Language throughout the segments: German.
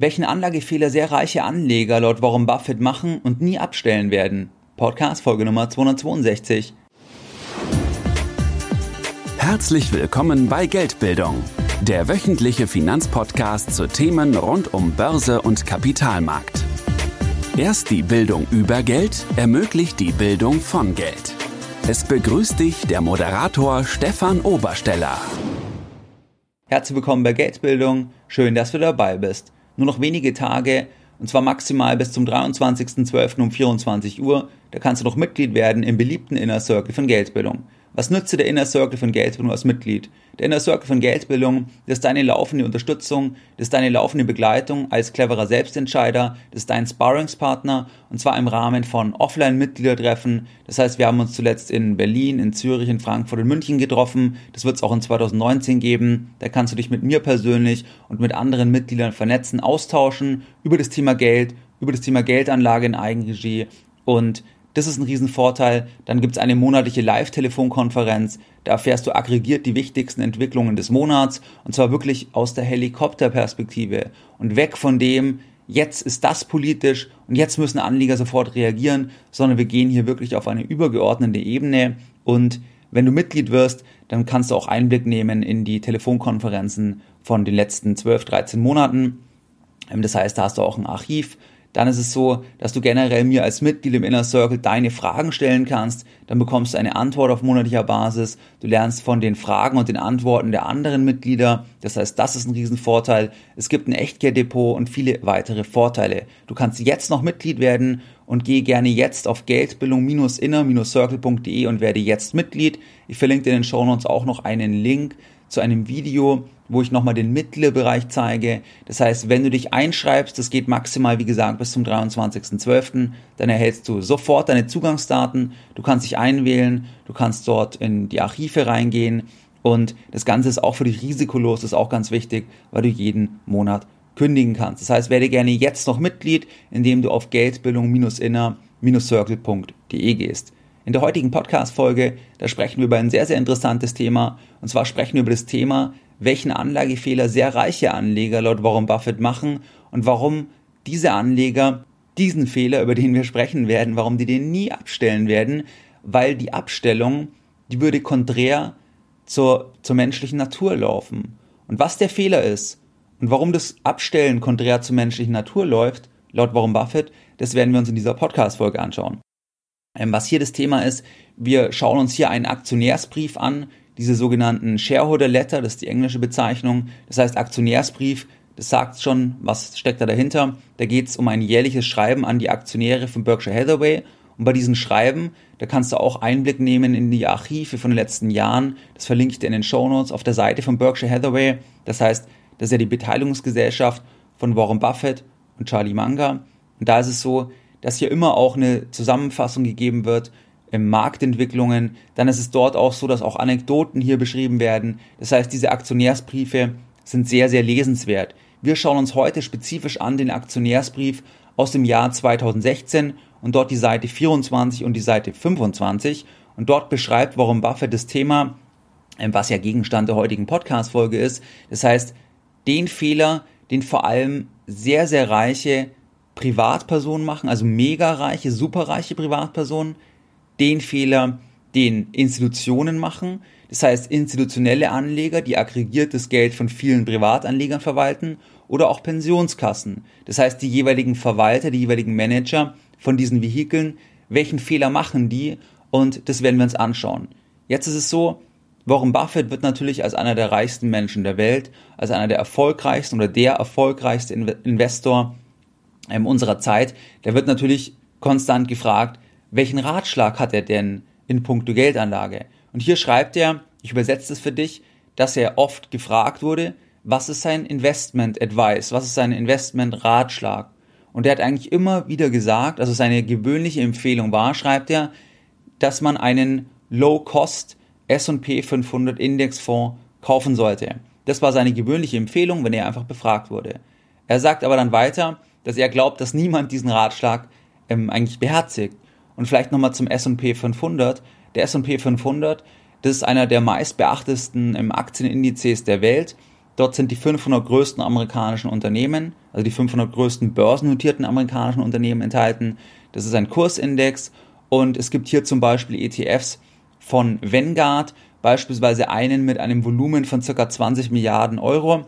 welchen Anlagefehler sehr reiche Anleger laut Warren Buffett machen und nie abstellen werden. Podcast Folge Nummer 262. Herzlich willkommen bei Geldbildung, der wöchentliche Finanzpodcast zu Themen rund um Börse und Kapitalmarkt. Erst die Bildung über Geld ermöglicht die Bildung von Geld. Es begrüßt dich der Moderator Stefan Obersteller. Herzlich willkommen bei Geldbildung. Schön, dass du dabei bist nur noch wenige Tage, und zwar maximal bis zum 23.12. um 24 Uhr. Da kannst du noch Mitglied werden im beliebten Inner Circle von Geldbildung. Was nützt der Inner Circle von Geldbildung als Mitglied? Der Inner Circle von Geldbildung, das ist deine laufende Unterstützung, das ist deine laufende Begleitung als cleverer Selbstentscheider, das ist dein Sparringspartner und zwar im Rahmen von Offline-Mitgliedertreffen. Das heißt, wir haben uns zuletzt in Berlin, in Zürich, in Frankfurt und München getroffen. Das wird es auch in 2019 geben. Da kannst du dich mit mir persönlich und mit anderen Mitgliedern vernetzen, austauschen über das Thema Geld, über das Thema Geldanlage in Eigenregie und das ist ein Riesenvorteil. Dann gibt es eine monatliche Live-Telefonkonferenz. Da erfährst du aggregiert die wichtigsten Entwicklungen des Monats und zwar wirklich aus der Helikopterperspektive und weg von dem, jetzt ist das politisch und jetzt müssen Anleger sofort reagieren, sondern wir gehen hier wirklich auf eine übergeordnete Ebene und wenn du Mitglied wirst, dann kannst du auch Einblick nehmen in die Telefonkonferenzen von den letzten 12, 13 Monaten. Ähm, das heißt, da hast du auch ein Archiv dann ist es so, dass du generell mir als Mitglied im Inner Circle deine Fragen stellen kannst. Dann bekommst du eine Antwort auf monatlicher Basis. Du lernst von den Fragen und den Antworten der anderen Mitglieder. Das heißt, das ist ein Riesenvorteil. Es gibt ein Echtgelddepot und viele weitere Vorteile. Du kannst jetzt noch Mitglied werden und geh gerne jetzt auf geldbildung-inner-circle.de und werde jetzt Mitglied. Ich verlinke dir in den Show Notes auch noch einen Link zu einem Video, wo ich nochmal den Mitgliederbereich zeige. Das heißt, wenn du dich einschreibst, das geht maximal, wie gesagt, bis zum 23.12., dann erhältst du sofort deine Zugangsdaten, du kannst dich einwählen, du kannst dort in die Archive reingehen und das Ganze ist auch für dich risikolos, ist auch ganz wichtig, weil du jeden Monat kündigen kannst. Das heißt, werde gerne jetzt noch Mitglied, indem du auf geldbildung-inner-circle.de gehst. In der heutigen Podcast-Folge, da sprechen wir über ein sehr, sehr interessantes Thema. Und zwar sprechen wir über das Thema, welchen Anlagefehler sehr reiche Anleger laut Warren Buffett machen und warum diese Anleger diesen Fehler, über den wir sprechen werden, warum die den nie abstellen werden, weil die Abstellung, die würde konträr zur, zur menschlichen Natur laufen. Und was der Fehler ist und warum das Abstellen konträr zur menschlichen Natur läuft, laut Warren Buffett, das werden wir uns in dieser Podcast-Folge anschauen. Ähm, was hier das Thema ist, wir schauen uns hier einen Aktionärsbrief an, diese sogenannten Shareholder Letter, das ist die englische Bezeichnung. Das heißt Aktionärsbrief, das sagt schon, was steckt da dahinter. Da geht es um ein jährliches Schreiben an die Aktionäre von Berkshire Hathaway. Und bei diesen Schreiben, da kannst du auch Einblick nehmen in die Archive von den letzten Jahren. Das verlinke ich dir in den Show Notes auf der Seite von Berkshire Hathaway. Das heißt, das ist ja die Beteiligungsgesellschaft von Warren Buffett und Charlie Munger. Und da ist es so, dass hier immer auch eine Zusammenfassung gegeben wird im Marktentwicklungen. Dann ist es dort auch so, dass auch Anekdoten hier beschrieben werden. Das heißt, diese Aktionärsbriefe sind sehr, sehr lesenswert. Wir schauen uns heute spezifisch an den Aktionärsbrief aus dem Jahr 2016 und dort die Seite 24 und die Seite 25. Und dort beschreibt Warren Buffett das Thema, ähm, was ja Gegenstand der heutigen Podcast-Folge ist. Das heißt, den Fehler, den vor allem sehr, sehr reiche Privatpersonen machen, also mega reiche, superreiche Privatpersonen, den Fehler, den Institutionen machen, das heißt institutionelle Anleger, die aggregiertes Geld von vielen Privatanlegern verwalten oder auch Pensionskassen, das heißt die jeweiligen Verwalter, die jeweiligen Manager von diesen Vehikeln, welchen Fehler machen die? Und das werden wir uns anschauen. Jetzt ist es so, Warren Buffett wird natürlich als einer der reichsten Menschen der Welt, als einer der erfolgreichsten oder der erfolgreichste Investor ähm, unserer Zeit, der wird natürlich konstant gefragt, welchen Ratschlag hat er denn in puncto Geldanlage? Und hier schreibt er, ich übersetze es für dich, dass er oft gefragt wurde, was ist sein Investment Advice, was ist sein Investment Ratschlag? Und er hat eigentlich immer wieder gesagt, also seine gewöhnliche Empfehlung war, schreibt er, dass man einen Low-Cost S&P 500 Indexfonds kaufen sollte. Das war seine gewöhnliche Empfehlung, wenn er einfach befragt wurde. Er sagt aber dann weiter, dass er glaubt, dass niemand diesen Ratschlag ähm, eigentlich beherzigt. Und vielleicht nochmal zum S&P 500. Der S&P 500, das ist einer der meistbeachtesten ähm, Aktienindizes der Welt. Dort sind die 500 größten amerikanischen Unternehmen, also die 500 größten börsennotierten amerikanischen Unternehmen enthalten. Das ist ein Kursindex und es gibt hier zum Beispiel ETFs von Vanguard, beispielsweise einen mit einem Volumen von ca. 20 Milliarden Euro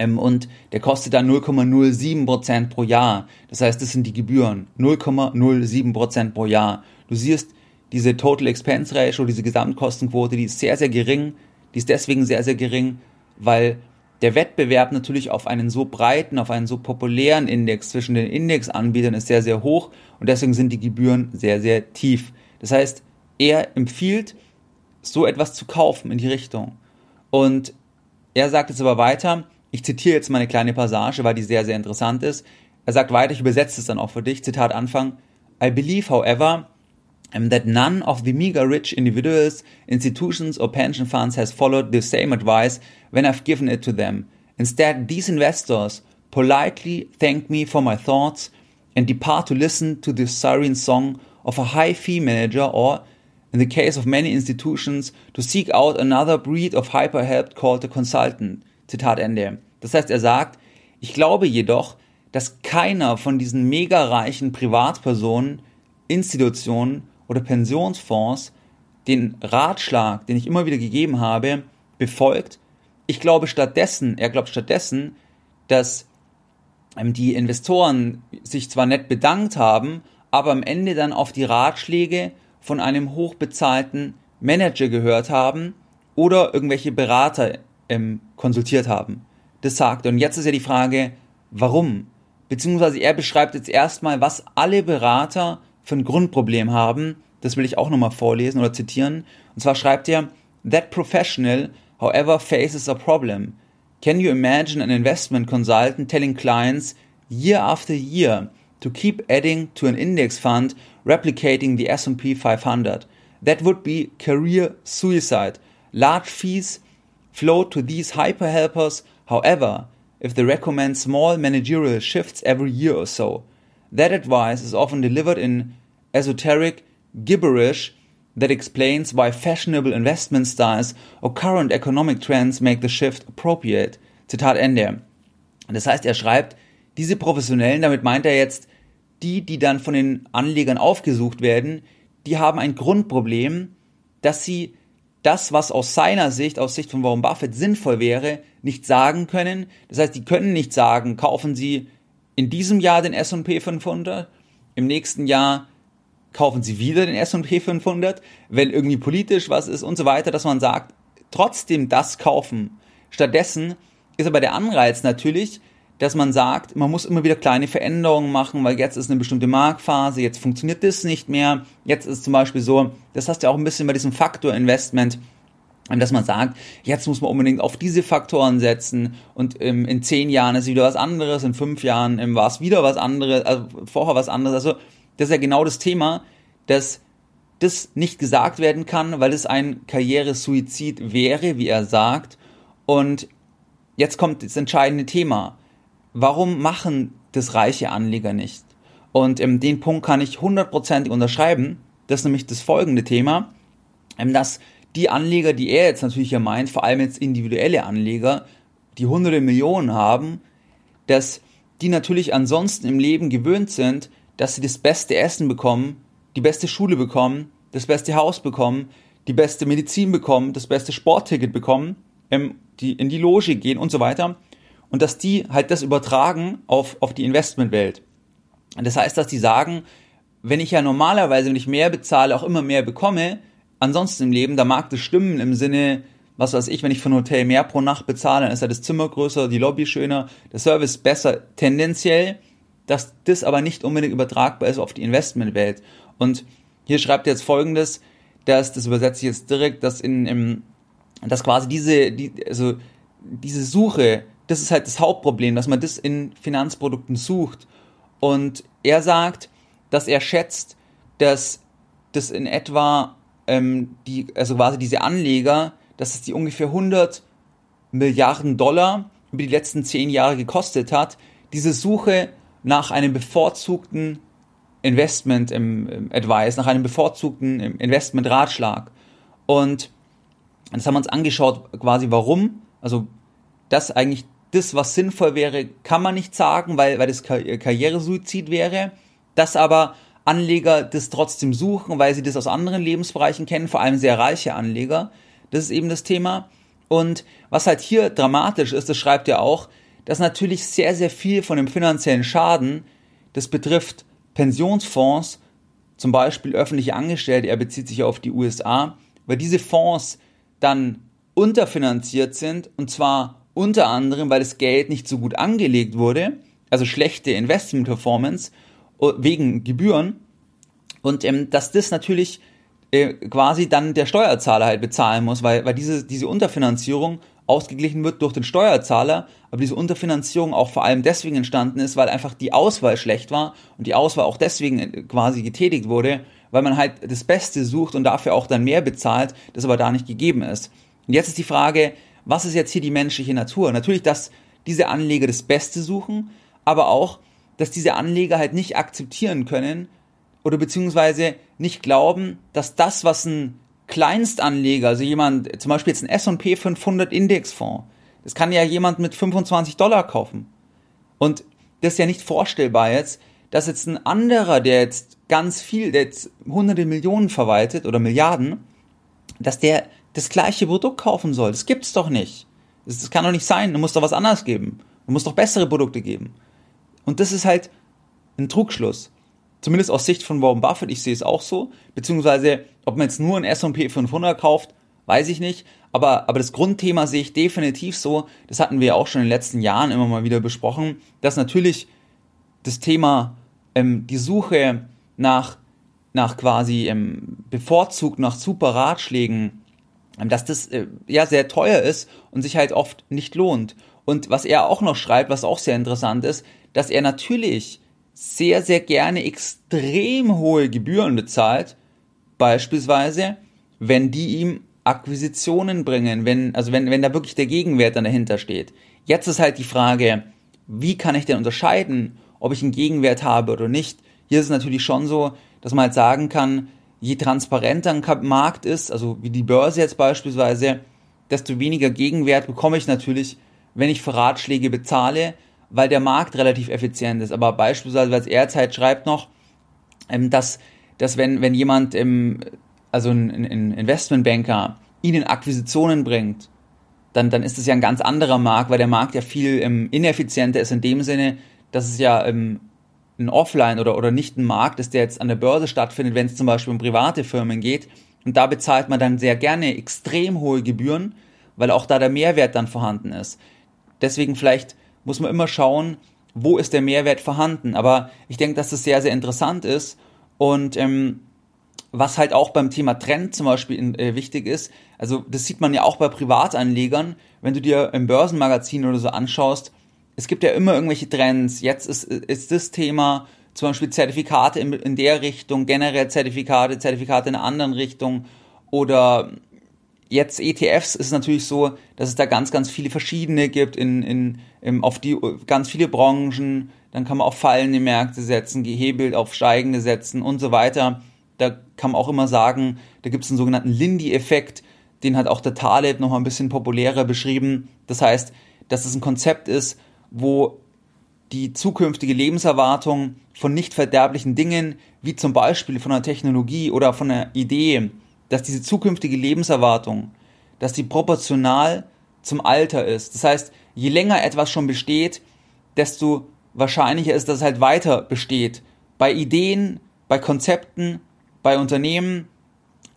ähm, und der kostet dann 0,07 Prozent pro Jahr. Das heißt, das sind die Gebühren. 0,07 Prozent pro Jahr. Du siehst, diese Total Expense Ratio, diese Gesamtkostenquote, die ist sehr, sehr gering. Die ist deswegen sehr, sehr gering, weil der Wettbewerb natürlich auf einen so breiten, auf einen so populären Index zwischen den Indexanbietern ist sehr, sehr hoch und deswegen sind die Gebühren sehr, sehr tief. Das heißt, er empfiehlt, so etwas zu kaufen in die Richtung. Und er sagt jetzt aber weiter, ich zitiere jetzt mal eine kleine Passage, weil die sehr, sehr interessant ist. Er sagt weiter, ich übersetze es dann auch für dich. Zitat Anfang. I believe, however, that none of the meager rich individuals, institutions or pension funds has followed the same advice when I've given it to them. Instead, these investors politely thank me for my thoughts and depart to listen to the siren song of a high fee manager or, in the case of many institutions, to seek out another breed of hyper help called a consultant. Zitat Ende. Das heißt, er sagt, ich glaube jedoch, dass keiner von diesen mega reichen Privatpersonen, Institutionen oder Pensionsfonds den Ratschlag, den ich immer wieder gegeben habe, befolgt. Ich glaube stattdessen, er glaubt stattdessen, dass ähm, die Investoren sich zwar nett bedankt haben, aber am Ende dann auf die Ratschläge von einem hochbezahlten Manager gehört haben oder irgendwelche Berater ähm, konsultiert haben. Das sagt er. Und jetzt ist ja die Frage, warum? Beziehungsweise er beschreibt jetzt erstmal, was alle Berater für ein Grundproblem haben. Das will ich auch nochmal vorlesen oder zitieren. Und zwar schreibt er, That professional, however, faces a problem. Can you imagine an investment consultant telling clients year after year to keep adding to an index fund replicating the S&P 500? That would be career suicide. Large fees flow to these hyper helpers, however, if they recommend small managerial shifts every year or so. That advice is often delivered in esoteric gibberish that explains why fashionable investment styles or current economic trends make the shift appropriate. Zitat Ende. Das heißt, er schreibt, diese Professionellen, damit meint er jetzt die, die dann von den Anlegern aufgesucht werden, die haben ein Grundproblem, dass sie das, was aus seiner Sicht, aus Sicht von Warren Buffett sinnvoll wäre, nicht sagen können. Das heißt, die können nicht sagen, kaufen Sie in diesem Jahr den S&P 500, im nächsten Jahr kaufen Sie wieder den S&P 500, wenn irgendwie politisch was ist und so weiter, dass man sagt, trotzdem das kaufen. Stattdessen ist aber der Anreiz natürlich, dass man sagt, man muss immer wieder kleine Veränderungen machen, weil jetzt ist eine bestimmte Marktphase, jetzt funktioniert das nicht mehr. Jetzt ist zum Beispiel so, das hast du ja auch ein bisschen bei diesem Faktor-Investment, dass man sagt, jetzt muss man unbedingt auf diese Faktoren setzen und ähm, in zehn Jahren ist wieder was anderes, in fünf Jahren ähm, war es wieder was anderes, also vorher was anderes. Also das ist ja genau das Thema, dass das nicht gesagt werden kann, weil es ein Karrieresuizid wäre, wie er sagt. Und jetzt kommt das entscheidende Thema warum machen das reiche Anleger nicht? Und ähm, den Punkt kann ich hundertprozentig unterschreiben. Das ist nämlich das folgende Thema, ähm, dass die Anleger, die er jetzt natürlich hier meint, vor allem jetzt individuelle Anleger, die hunderte Millionen haben, dass die natürlich ansonsten im Leben gewöhnt sind, dass sie das beste Essen bekommen, die beste Schule bekommen, das beste Haus bekommen, die beste Medizin bekommen, das beste Sportticket bekommen, ähm, die in die Loge gehen und so weiter und dass die halt das übertragen auf, auf die Investmentwelt. Das heißt, dass die sagen, wenn ich ja normalerweise, wenn ich mehr bezahle, auch immer mehr bekomme, ansonsten im Leben, da mag das stimmen im Sinne, was weiß ich, wenn ich für ein Hotel mehr pro Nacht bezahle, dann ist ja das Zimmer größer, die Lobby schöner, der Service besser tendenziell, dass das aber nicht unbedingt übertragbar ist auf die Investmentwelt. Und hier schreibt er jetzt folgendes, dass, das übersetze ich jetzt direkt, dass in, im, dass quasi diese, die, also diese Suche das ist halt das Hauptproblem, dass man das in Finanzprodukten sucht. Und er sagt, dass er schätzt, dass das in etwa ähm, die, also quasi diese Anleger, dass es die ungefähr 100 Milliarden Dollar über die letzten zehn Jahre gekostet hat, diese Suche nach einem bevorzugten Investment im, im Advice, nach einem bevorzugten Investment Ratschlag. Und das haben wir uns angeschaut, quasi warum, also dass eigentlich das, was sinnvoll wäre, kann man nicht sagen, weil, weil das Karrieresuizid wäre. Dass aber Anleger das trotzdem suchen, weil sie das aus anderen Lebensbereichen kennen, vor allem sehr reiche Anleger. Das ist eben das Thema. Und was halt hier dramatisch ist, das schreibt er auch, dass natürlich sehr, sehr viel von dem finanziellen Schaden, das betrifft Pensionsfonds, zum Beispiel öffentliche Angestellte, er bezieht sich auf die USA, weil diese Fonds dann unterfinanziert sind und zwar unter anderem, weil das Geld nicht so gut angelegt wurde, also schlechte Investment-Performance wegen Gebühren und ähm, dass das natürlich äh, quasi dann der Steuerzahler halt bezahlen muss, weil, weil diese, diese Unterfinanzierung ausgeglichen wird durch den Steuerzahler, aber diese Unterfinanzierung auch vor allem deswegen entstanden ist, weil einfach die Auswahl schlecht war und die Auswahl auch deswegen äh, quasi getätigt wurde, weil man halt das Beste sucht und dafür auch dann mehr bezahlt, das aber da nicht gegeben ist. Und jetzt ist die Frage, was ist jetzt hier die menschliche Natur? Natürlich, dass diese Anleger das Beste suchen, aber auch, dass diese Anleger halt nicht akzeptieren können oder beziehungsweise nicht glauben, dass das, was ein Kleinstanleger, also jemand, zum Beispiel jetzt ein S&P 500 Indexfonds, das kann ja jemand mit 25 Dollar kaufen. Und das ist ja nicht vorstellbar jetzt, dass jetzt ein anderer, der jetzt ganz viel, der jetzt hunderte Millionen verwaltet oder Milliarden, dass der das gleiche Produkt kaufen soll. Das gibt's doch nicht. Das, kann doch nicht sein. Du musst doch was anderes geben. Du musst doch bessere Produkte geben. Und das ist halt ein Trugschluss. Zumindest aus Sicht von Warren Buffett, ich sehe es auch so. Beziehungsweise, ob man jetzt nur ein S&P 500 kauft, weiß ich nicht. Aber, aber das Grundthema sehe ich definitiv so. Das hatten wir auch schon in den letzten Jahren immer mal wieder besprochen, dass natürlich das Thema, ähm, die Suche nach, nach quasi ähm, bevorzugt nach super Ratschlägen, dass das äh, ja sehr teuer ist und sich halt oft nicht lohnt. Und was er auch noch schreibt, was auch sehr interessant ist, dass er natürlich sehr, sehr gerne extrem hohe Gebühren bezahlt, beispielsweise, wenn die ihm Akquisitionen bringen, wenn, also wenn, wenn da wirklich der Gegenwert dann dahinter steht. Jetzt ist halt die Frage, wie kann ich denn unterscheiden, ob ich einen Gegenwert habe oder nicht? Hier ist es natürlich schon so, dass man halt sagen kann, je transparenter ein Markt ist, also wie die Börse jetzt beispielsweise, desto weniger Gegenwert bekomme ich natürlich, wenn ich für Ratschläge bezahle, weil der Markt relativ effizient ist. Aber beispielsweise, als Erzeit schreibt noch, ähm, dass, dass wenn, wenn jemand, ähm, also ein, ein Investmentbanker, ihnen Akquisitionen bringt, dann, dann ist es ja ein ganz anderer Markt, weil der Markt ja viel ähm, ineffizienter ist in dem Sinne, dass es ja ähm, ein Offline oder, oder nicht ein Markt ist, der jetzt an der Börse stattfindet, wenn es zum Beispiel um private Firmen geht. Und da bezahlt man dann sehr gerne extrem hohe Gebühren, weil auch da der Mehrwert dann vorhanden ist. Deswegen vielleicht muss man immer schauen, wo ist der Mehrwert vorhanden. Aber ich denke, dass das sehr, sehr interessant ist. Und ähm, was halt auch beim Thema Trend zum Beispiel in, äh, wichtig ist, also das sieht man ja auch bei Privatanlegern, wenn du dir im Börsenmagazin oder so anschaust, es gibt ja immer irgendwelche Trends. Jetzt ist, ist das Thema zum Beispiel Zertifikate in, in der Richtung, generell Zertifikate, Zertifikate in einer anderen Richtung oder jetzt ETFs ist es natürlich so, dass es da ganz, ganz viele verschiedene gibt in, in, in, auf die ganz viele Branchen. Dann kann man auf fallende Märkte setzen, gehebelt auf steigende setzen und so weiter. Da kann man auch immer sagen, da gibt es einen sogenannten Lindy-Effekt, den hat auch der Taleb noch mal ein bisschen populärer beschrieben. Das heißt, dass es ein Konzept ist, wo die zukünftige Lebenserwartung von nicht verderblichen Dingen, wie zum Beispiel von einer Technologie oder von einer Idee, dass diese zukünftige Lebenserwartung, dass die proportional zum Alter ist. Das heißt, je länger etwas schon besteht, desto wahrscheinlicher ist, dass es halt weiter besteht. Bei Ideen, bei Konzepten, bei Unternehmen.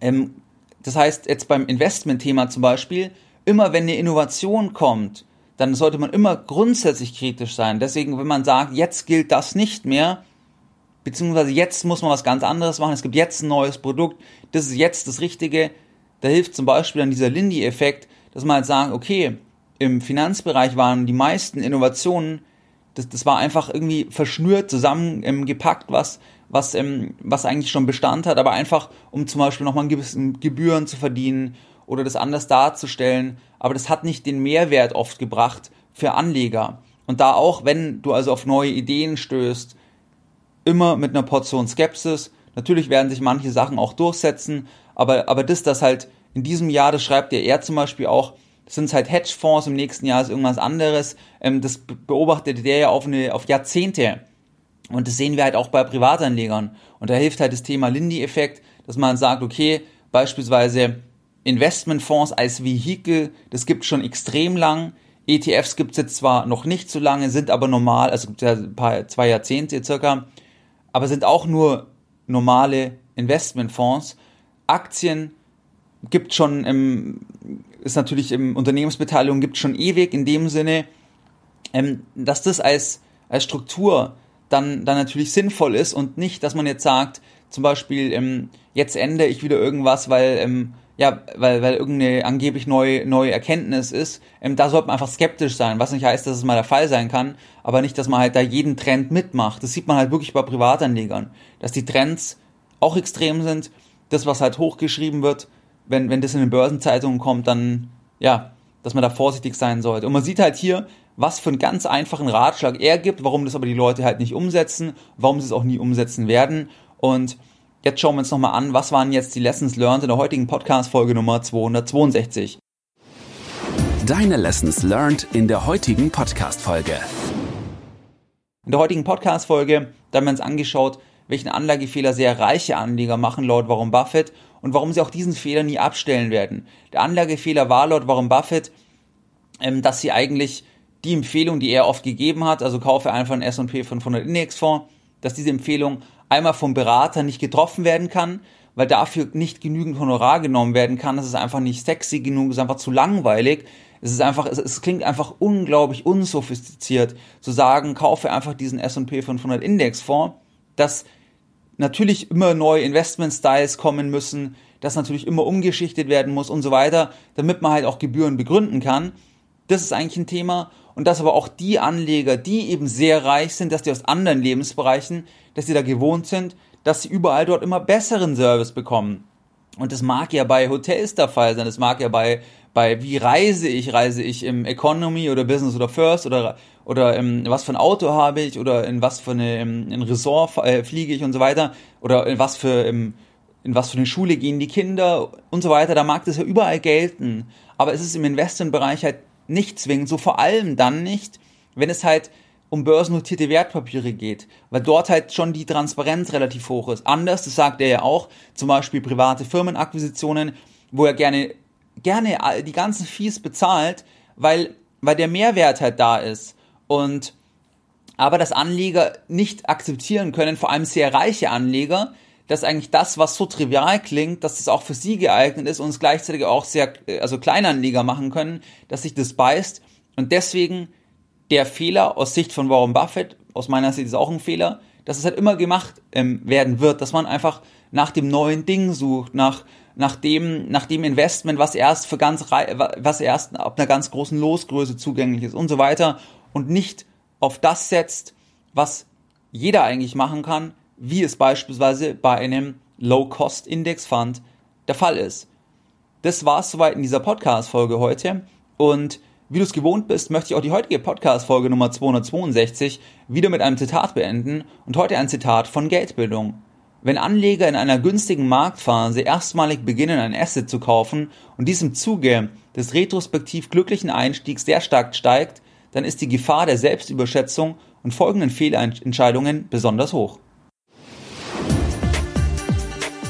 Ähm, das heißt, jetzt beim Investmentthema zum Beispiel, immer wenn eine Innovation kommt, dann sollte man immer grundsätzlich kritisch sein. Deswegen, wenn man sagt, jetzt gilt das nicht mehr, beziehungsweise jetzt muss man was ganz anderes machen, es gibt jetzt ein neues Produkt, das ist jetzt das Richtige. Da hilft zum Beispiel dann dieser Lindy-Effekt, dass man halt sagt, okay, im Finanzbereich waren die meisten Innovationen, das, das war einfach irgendwie verschnürt, zusammengepackt, was, was, ähm, was eigentlich schon Bestand hat, aber einfach, um zum Beispiel nochmal gewissen Gebühren zu verdienen oder das anders darzustellen. Aber das hat nicht den Mehrwert oft gebracht für Anleger. Und da auch, wenn du also auf neue Ideen stößt, immer mit einer Portion Skepsis. Natürlich werden sich manche Sachen auch durchsetzen, aber, aber das, das halt in diesem Jahr, das schreibt ja er zum Beispiel auch, sind es halt Hedgefonds, im nächsten Jahr ist irgendwas anderes. Ähm, das beobachtet der ja auf, eine, auf Jahrzehnte. Und das sehen wir halt auch bei Privatanlegern. Und da hilft halt das Thema Lindy-Effekt, dass man sagt, okay, beispielsweise Investmentfonds als Vehikel, das gibt schon extrem lang. ETFs gibt es jetzt zwar noch nicht so lange, sind aber normal, also gibt ja ein paar, zwei Jahrzehnte circa, aber sind auch nur normale Investmentfonds. Aktien gibt schon im, ist natürlich im Unternehmensbeteiligung gibt schon ewig in dem Sinne, ähm, dass das als, als Struktur dann, dann natürlich sinnvoll ist und nicht, dass man jetzt sagt, zum Beispiel, ähm, jetzt ändere ich wieder irgendwas, weil, ähm, ja, weil, weil irgendeine angeblich neue, neue Erkenntnis ist. Ähm, da sollte man einfach skeptisch sein, was nicht heißt, dass es mal der Fall sein kann, aber nicht, dass man halt da jeden Trend mitmacht. Das sieht man halt wirklich bei Privatanlegern, dass die Trends auch extrem sind. Das, was halt hochgeschrieben wird, wenn, wenn das in den Börsenzeitungen kommt, dann, ja, dass man da vorsichtig sein sollte. Und man sieht halt hier, was für einen ganz einfachen Ratschlag er gibt, warum das aber die Leute halt nicht umsetzen, warum sie es auch nie umsetzen werden. Und jetzt schauen wir uns nochmal an, was waren jetzt die Lessons learned in der heutigen Podcast-Folge Nummer 262. Deine Lessons learned in der heutigen Podcast-Folge. In der heutigen Podcast-Folge, da haben wir uns angeschaut, welchen Anlagefehler sehr reiche Anleger machen laut Warren Buffett und warum sie auch diesen Fehler nie abstellen werden. Der Anlagefehler war laut Warren Buffett, ähm, dass sie eigentlich die Empfehlung, die er oft gegeben hat, also kaufe einfach einen S&P 500 Indexfonds, dass diese Empfehlung einmal vom Berater nicht getroffen werden kann, weil dafür nicht genügend Honorar genommen werden kann. Es ist einfach nicht sexy genug, es ist einfach zu langweilig. Es ist einfach, es, es klingt einfach unglaublich unsophistiziert zu sagen, kaufe einfach diesen S&P 500 Indexfonds, dass natürlich immer neue Investment-Styles kommen müssen, dass natürlich immer umgeschichtet werden muss und so weiter, damit man halt auch Gebühren begründen kann. Das ist eigentlich ein Thema. Und dass aber auch die Anleger, die eben sehr reich sind, dass die aus anderen Lebensbereichen, dass sie da gewohnt sind, dass sie überall dort immer besseren Service bekommen. Und das mag ja bei Hotels der Fall sein, das mag ja bei, bei wie reise ich, reise ich im Economy oder Business oder First oder, oder im, was für ein Auto habe ich oder in was für ein Resort äh, fliege ich und so weiter oder in was für, im, in was für eine Schule gehen die Kinder und so weiter, da mag das ja überall gelten. Aber es ist im Investmentbereich halt nicht zwingend, so vor allem dann nicht, wenn es halt um börsennotierte Wertpapiere geht, weil dort halt schon die Transparenz relativ hoch ist. Anders, das sagt er ja auch, zum Beispiel private Firmenakquisitionen, wo er gerne, gerne die ganzen Fees bezahlt, weil, weil der Mehrwert halt da ist. Und, aber dass Anleger nicht akzeptieren können, vor allem sehr reiche Anleger, dass eigentlich das, was so trivial klingt, dass das auch für sie geeignet ist und es gleichzeitig auch sehr, also Kleinanleger machen können, dass sich das beißt. Und deswegen der Fehler aus Sicht von Warren Buffett, aus meiner Sicht ist auch ein Fehler, dass es halt immer gemacht ähm, werden wird, dass man einfach nach dem neuen Ding sucht, nach, nach dem, nach dem Investment, was erst für ganz, was erst ab einer ganz großen Losgröße zugänglich ist und so weiter und nicht auf das setzt, was jeder eigentlich machen kann, wie es beispielsweise bei einem Low-Cost-Index-Fund der Fall ist. Das war es soweit in dieser Podcast-Folge heute und wie du es gewohnt bist, möchte ich auch die heutige Podcast-Folge Nummer 262 wieder mit einem Zitat beenden und heute ein Zitat von Geldbildung. Wenn Anleger in einer günstigen Marktphase erstmalig beginnen, ein Asset zu kaufen und dies im Zuge des retrospektiv glücklichen Einstiegs sehr stark steigt, dann ist die Gefahr der Selbstüberschätzung und folgenden Fehlentscheidungen besonders hoch.